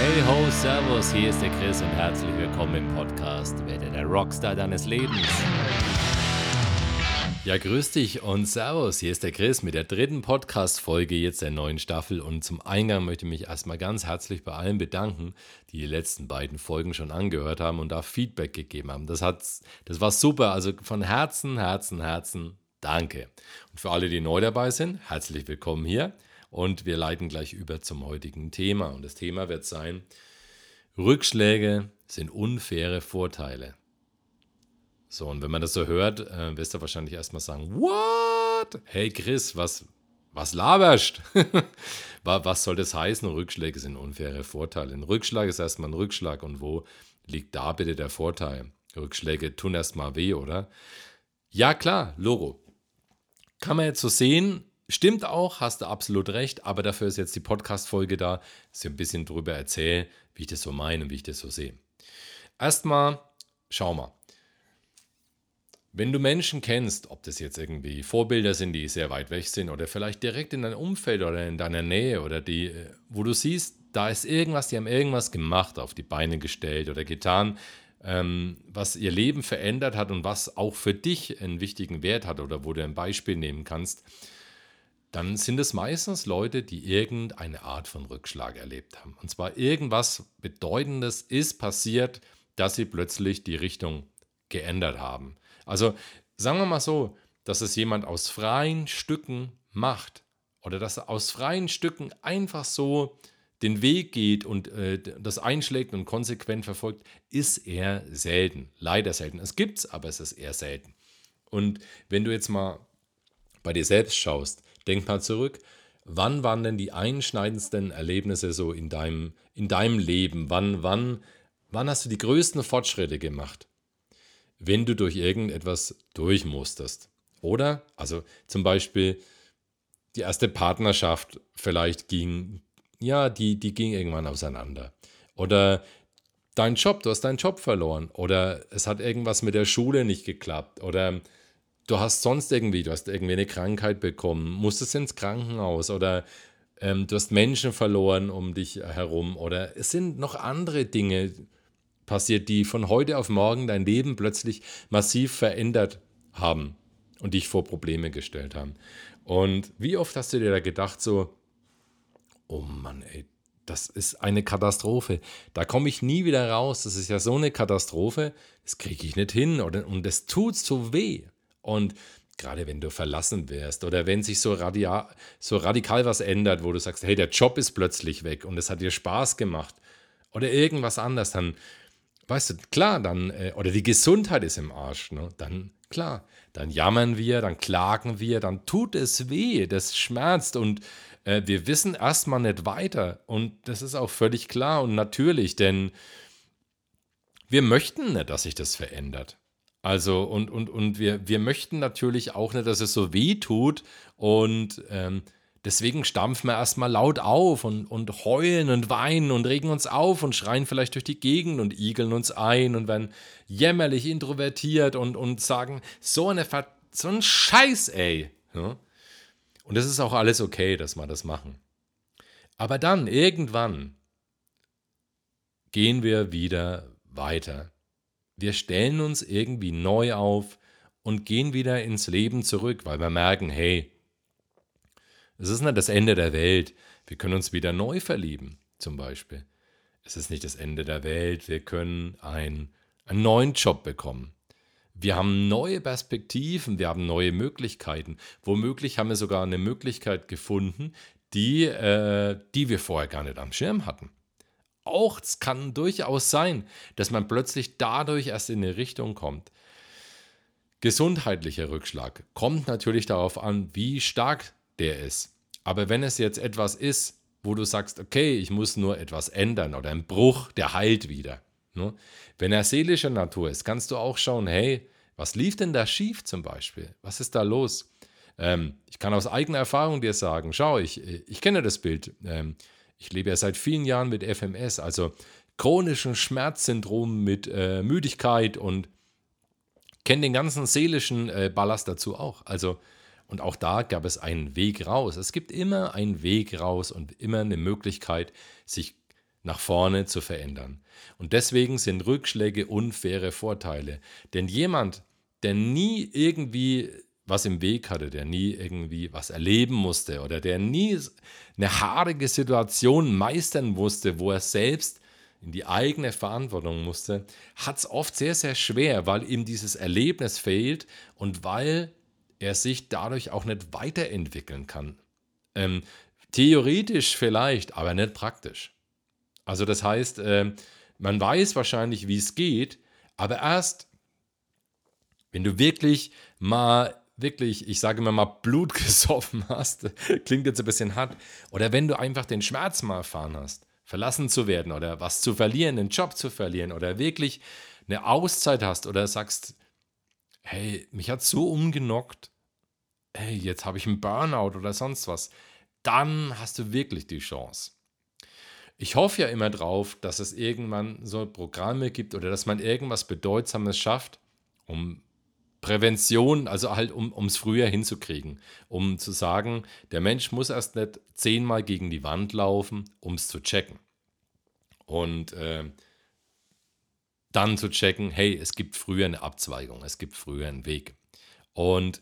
Hey ho, Servus, hier ist der Chris und herzlich willkommen im Podcast Werde der Rockstar deines Lebens. Ja, grüß dich und Servus, hier ist der Chris mit der dritten Podcast-Folge jetzt der neuen Staffel und zum Eingang möchte ich mich erstmal ganz herzlich bei allen bedanken, die die letzten beiden Folgen schon angehört haben und da Feedback gegeben haben. Das, hat, das war super, also von Herzen, Herzen, Herzen, danke. Und für alle, die neu dabei sind, herzlich willkommen hier und wir leiten gleich über zum heutigen Thema und das Thema wird sein, Rückschläge sind unfaire Vorteile. So, und wenn man das so hört, äh, wirst du wahrscheinlich erstmal sagen, what? Hey Chris, was, was laberst? was soll das heißen? Rückschläge sind unfaire Vorteile. Ein Rückschlag ist erstmal ein Rückschlag. Und wo liegt da bitte der Vorteil? Rückschläge tun erstmal weh, oder? Ja, klar, Logo. Kann man jetzt so sehen, Stimmt auch, hast du absolut recht, aber dafür ist jetzt die Podcast-Folge da, dass ich ein bisschen drüber erzähle, wie ich das so meine und wie ich das so sehe. Erstmal, schau mal. Wenn du Menschen kennst, ob das jetzt irgendwie Vorbilder sind, die sehr weit weg sind oder vielleicht direkt in deinem Umfeld oder in deiner Nähe oder die, äh, wo du siehst, da ist irgendwas, die haben irgendwas gemacht, auf die Beine gestellt oder getan, ähm, was ihr Leben verändert hat und was auch für dich einen wichtigen Wert hat oder wo du ein Beispiel nehmen kannst, dann sind es meistens Leute, die irgendeine Art von Rückschlag erlebt haben. Und zwar irgendwas Bedeutendes ist passiert, dass sie plötzlich die Richtung geändert haben. Also sagen wir mal so, dass es jemand aus freien Stücken macht oder dass er aus freien Stücken einfach so den Weg geht und äh, das einschlägt und konsequent verfolgt, ist eher selten. Leider selten. Es gibt es, aber es ist eher selten. Und wenn du jetzt mal bei dir selbst schaust, denk mal zurück, wann waren denn die einschneidendsten Erlebnisse so in deinem, in deinem Leben? Wann, wann, wann hast du die größten Fortschritte gemacht? Wenn du durch irgendetwas durchmusterst. Oder, also zum Beispiel die erste Partnerschaft vielleicht ging, ja, die, die ging irgendwann auseinander. Oder dein Job, du hast deinen Job verloren. Oder es hat irgendwas mit der Schule nicht geklappt. Oder du hast sonst irgendwie, du hast irgendwie eine Krankheit bekommen, musstest ins Krankenhaus. Oder ähm, du hast Menschen verloren um dich herum. Oder es sind noch andere Dinge, passiert, die von heute auf morgen dein Leben plötzlich massiv verändert haben und dich vor Probleme gestellt haben. Und wie oft hast du dir da gedacht, so, oh Mann, ey, das ist eine Katastrophe. Da komme ich nie wieder raus. Das ist ja so eine Katastrophe. Das kriege ich nicht hin. Und das tut so weh. Und gerade wenn du verlassen wirst oder wenn sich so, radia so radikal was ändert, wo du sagst, hey, der Job ist plötzlich weg und es hat dir Spaß gemacht oder irgendwas anderes, dann weißt du, klar, dann, äh, oder die Gesundheit ist im Arsch, ne? dann, klar, dann jammern wir, dann klagen wir, dann tut es weh, das schmerzt und äh, wir wissen erstmal nicht weiter. Und das ist auch völlig klar und natürlich, denn wir möchten nicht, dass sich das verändert. Also, und, und, und wir, wir möchten natürlich auch nicht, dass es so weh tut und ähm, Deswegen stampfen wir erstmal laut auf und, und heulen und weinen und regen uns auf und schreien vielleicht durch die Gegend und igeln uns ein und werden jämmerlich introvertiert und, und sagen, so, eine Ver so ein Scheiß, ey. Ja? Und das ist auch alles okay, dass wir das machen. Aber dann, irgendwann, gehen wir wieder weiter. Wir stellen uns irgendwie neu auf und gehen wieder ins Leben zurück, weil wir merken, hey, es ist nicht das Ende der Welt. Wir können uns wieder neu verlieben, zum Beispiel. Es ist nicht das Ende der Welt. Wir können ein, einen neuen Job bekommen. Wir haben neue Perspektiven, wir haben neue Möglichkeiten. Womöglich haben wir sogar eine Möglichkeit gefunden, die, äh, die wir vorher gar nicht am Schirm hatten. Auch es kann durchaus sein, dass man plötzlich dadurch erst in eine Richtung kommt. Gesundheitlicher Rückschlag kommt natürlich darauf an, wie stark der ist. Aber wenn es jetzt etwas ist, wo du sagst, okay, ich muss nur etwas ändern oder ein Bruch, der heilt wieder. Ne? Wenn er seelischer Natur ist, kannst du auch schauen, hey, was lief denn da schief zum Beispiel? Was ist da los? Ähm, ich kann aus eigener Erfahrung dir sagen, schau, ich, ich kenne das Bild. Ähm, ich lebe ja seit vielen Jahren mit FMS, also chronischen Schmerzsyndrom, mit äh, Müdigkeit und kenne den ganzen seelischen äh, Ballast dazu auch. Also, und auch da gab es einen Weg raus. Es gibt immer einen Weg raus und immer eine Möglichkeit, sich nach vorne zu verändern. Und deswegen sind Rückschläge unfaire Vorteile. Denn jemand, der nie irgendwie was im Weg hatte, der nie irgendwie was erleben musste oder der nie eine haarige Situation meistern musste, wo er selbst in die eigene Verantwortung musste, hat es oft sehr, sehr schwer, weil ihm dieses Erlebnis fehlt und weil er sich dadurch auch nicht weiterentwickeln kann. Ähm, theoretisch vielleicht, aber nicht praktisch. Also das heißt, äh, man weiß wahrscheinlich, wie es geht, aber erst, wenn du wirklich mal wirklich, ich sage immer mal, Blut gesoffen hast, klingt jetzt ein bisschen hart, oder wenn du einfach den Schmerz mal erfahren hast, verlassen zu werden oder was zu verlieren, einen Job zu verlieren oder wirklich eine Auszeit hast oder sagst, hey, mich hat so umgenockt, hey, jetzt habe ich einen Burnout oder sonst was, dann hast du wirklich die Chance. Ich hoffe ja immer drauf, dass es irgendwann so Programme gibt oder dass man irgendwas Bedeutsames schafft, um Prävention, also halt um es früher hinzukriegen, um zu sagen, der Mensch muss erst nicht zehnmal gegen die Wand laufen, um es zu checken. Und äh, dann zu checken, hey, es gibt früher eine Abzweigung, es gibt früher einen Weg. Und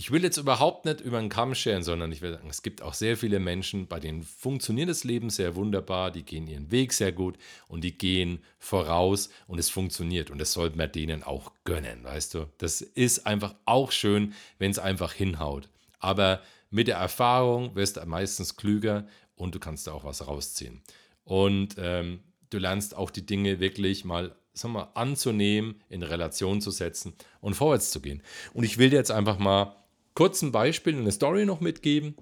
ich will jetzt überhaupt nicht über einen Kamm scheren, sondern ich will sagen, es gibt auch sehr viele Menschen, bei denen funktioniert das Leben sehr wunderbar, die gehen ihren Weg sehr gut und die gehen voraus und es funktioniert und das sollte man denen auch gönnen, weißt du? Das ist einfach auch schön, wenn es einfach hinhaut. Aber mit der Erfahrung wirst du meistens klüger und du kannst da auch was rausziehen. Und ähm, du lernst auch die Dinge wirklich mal sag mal, anzunehmen, in Relation zu setzen und vorwärts zu gehen. Und ich will dir jetzt einfach mal kurz ein Beispiel, eine Story noch mitgeben,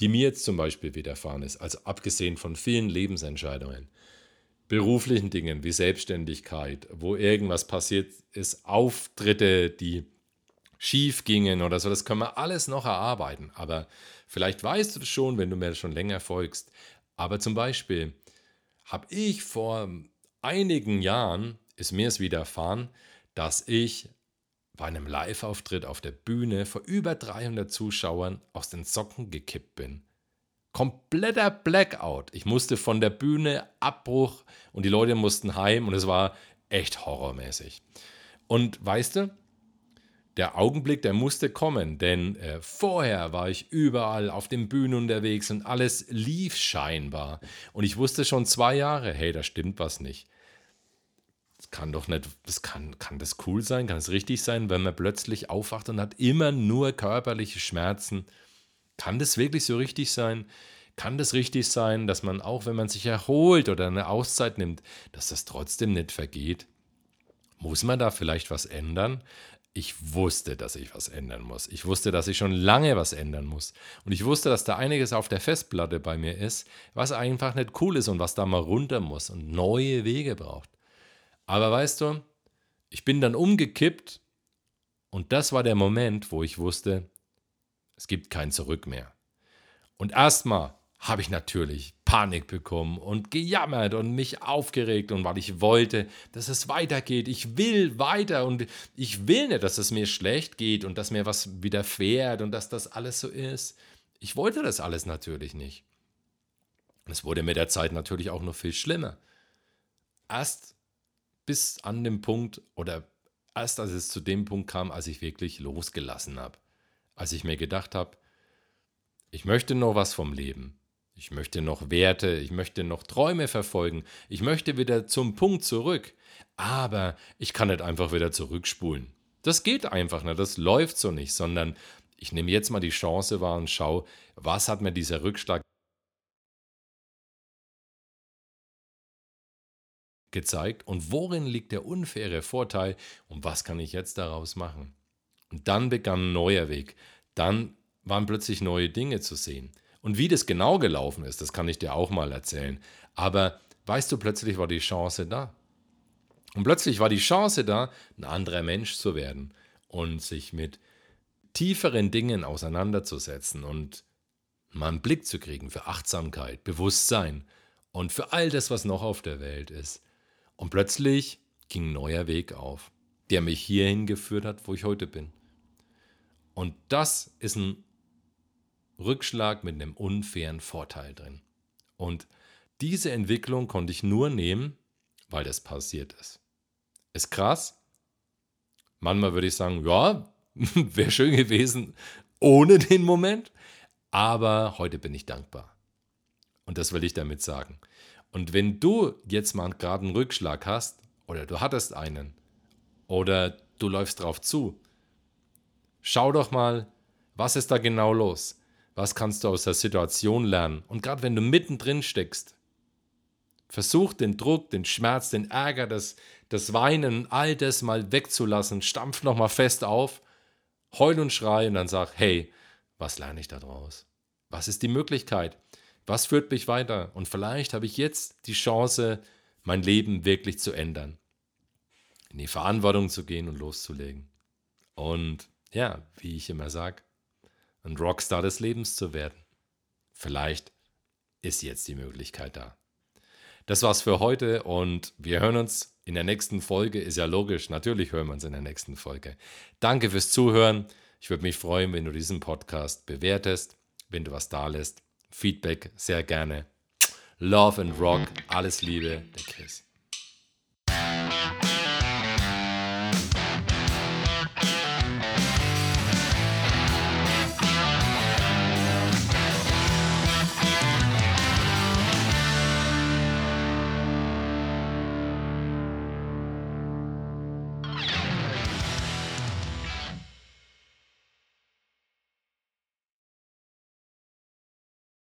die mir jetzt zum Beispiel widerfahren ist, also abgesehen von vielen Lebensentscheidungen, beruflichen Dingen wie Selbstständigkeit, wo irgendwas passiert ist, Auftritte, die schief gingen oder so, das können wir alles noch erarbeiten. Aber vielleicht weißt du das schon, wenn du mir schon länger folgst. Aber zum Beispiel habe ich vor einigen Jahren, ist mir es widerfahren, dass ich bei einem Live-Auftritt auf der Bühne vor über 300 Zuschauern aus den Socken gekippt bin. Kompletter Blackout. Ich musste von der Bühne Abbruch und die Leute mussten heim und es war echt horrormäßig. Und weißt du, der Augenblick, der musste kommen, denn äh, vorher war ich überall auf den Bühnen unterwegs und alles lief scheinbar. Und ich wusste schon zwei Jahre, hey, da stimmt was nicht das kann doch nicht, das kann, kann das cool sein, kann es richtig sein, wenn man plötzlich aufwacht und hat immer nur körperliche Schmerzen? Kann das wirklich so richtig sein? Kann das richtig sein, dass man auch, wenn man sich erholt oder eine Auszeit nimmt, dass das trotzdem nicht vergeht? Muss man da vielleicht was ändern? Ich wusste, dass ich was ändern muss. Ich wusste, dass ich schon lange was ändern muss. Und ich wusste, dass da einiges auf der Festplatte bei mir ist, was einfach nicht cool ist und was da mal runter muss und neue Wege braucht. Aber weißt du, ich bin dann umgekippt und das war der Moment, wo ich wusste, es gibt kein Zurück mehr. Und erstmal habe ich natürlich Panik bekommen und gejammert und mich aufgeregt und weil ich wollte, dass es weitergeht. Ich will weiter und ich will nicht, dass es mir schlecht geht und dass mir was widerfährt und dass das alles so ist. Ich wollte das alles natürlich nicht. Es wurde mit der Zeit natürlich auch noch viel schlimmer. Erst bis an den Punkt oder erst als es zu dem Punkt kam, als ich wirklich losgelassen habe. Als ich mir gedacht habe, ich möchte noch was vom Leben. Ich möchte noch Werte, ich möchte noch Träume verfolgen, ich möchte wieder zum Punkt zurück. Aber ich kann nicht einfach wieder zurückspulen. Das geht einfach nicht, das läuft so nicht, sondern ich nehme jetzt mal die Chance wahr und schaue, was hat mir dieser Rückschlag gezeigt und worin liegt der unfaire Vorteil und was kann ich jetzt daraus machen. Und dann begann ein neuer Weg. Dann waren plötzlich neue Dinge zu sehen. Und wie das genau gelaufen ist, das kann ich dir auch mal erzählen. Aber weißt du, plötzlich war die Chance da. Und plötzlich war die Chance da, ein anderer Mensch zu werden und sich mit tieferen Dingen auseinanderzusetzen und mal einen Blick zu kriegen für Achtsamkeit, Bewusstsein und für all das, was noch auf der Welt ist. Und plötzlich ging ein neuer Weg auf, der mich hierhin geführt hat, wo ich heute bin. Und das ist ein Rückschlag mit einem unfairen Vorteil drin. Und diese Entwicklung konnte ich nur nehmen, weil das passiert ist. Ist krass. Manchmal würde ich sagen, ja, wäre schön gewesen ohne den Moment. Aber heute bin ich dankbar. Und das will ich damit sagen. Und wenn du jetzt mal gerade einen Rückschlag hast, oder du hattest einen, oder du läufst drauf zu, schau doch mal, was ist da genau los? Was kannst du aus der Situation lernen? Und gerade wenn du mittendrin steckst, versuch den Druck, den Schmerz, den Ärger, das, das Weinen, all das mal wegzulassen, stampf nochmal fest auf, heul und schrei und dann sag, hey, was lerne ich da draus? Was ist die Möglichkeit? Was führt mich weiter? Und vielleicht habe ich jetzt die Chance, mein Leben wirklich zu ändern. In die Verantwortung zu gehen und loszulegen. Und ja, wie ich immer sage, ein Rockstar des Lebens zu werden. Vielleicht ist jetzt die Möglichkeit da. Das war's für heute und wir hören uns in der nächsten Folge. Ist ja logisch, natürlich hören wir uns in der nächsten Folge. Danke fürs Zuhören. Ich würde mich freuen, wenn du diesen Podcast bewertest, wenn du was da lässt. Feedback sehr gerne. Love and Rock, alles Liebe, der Chris.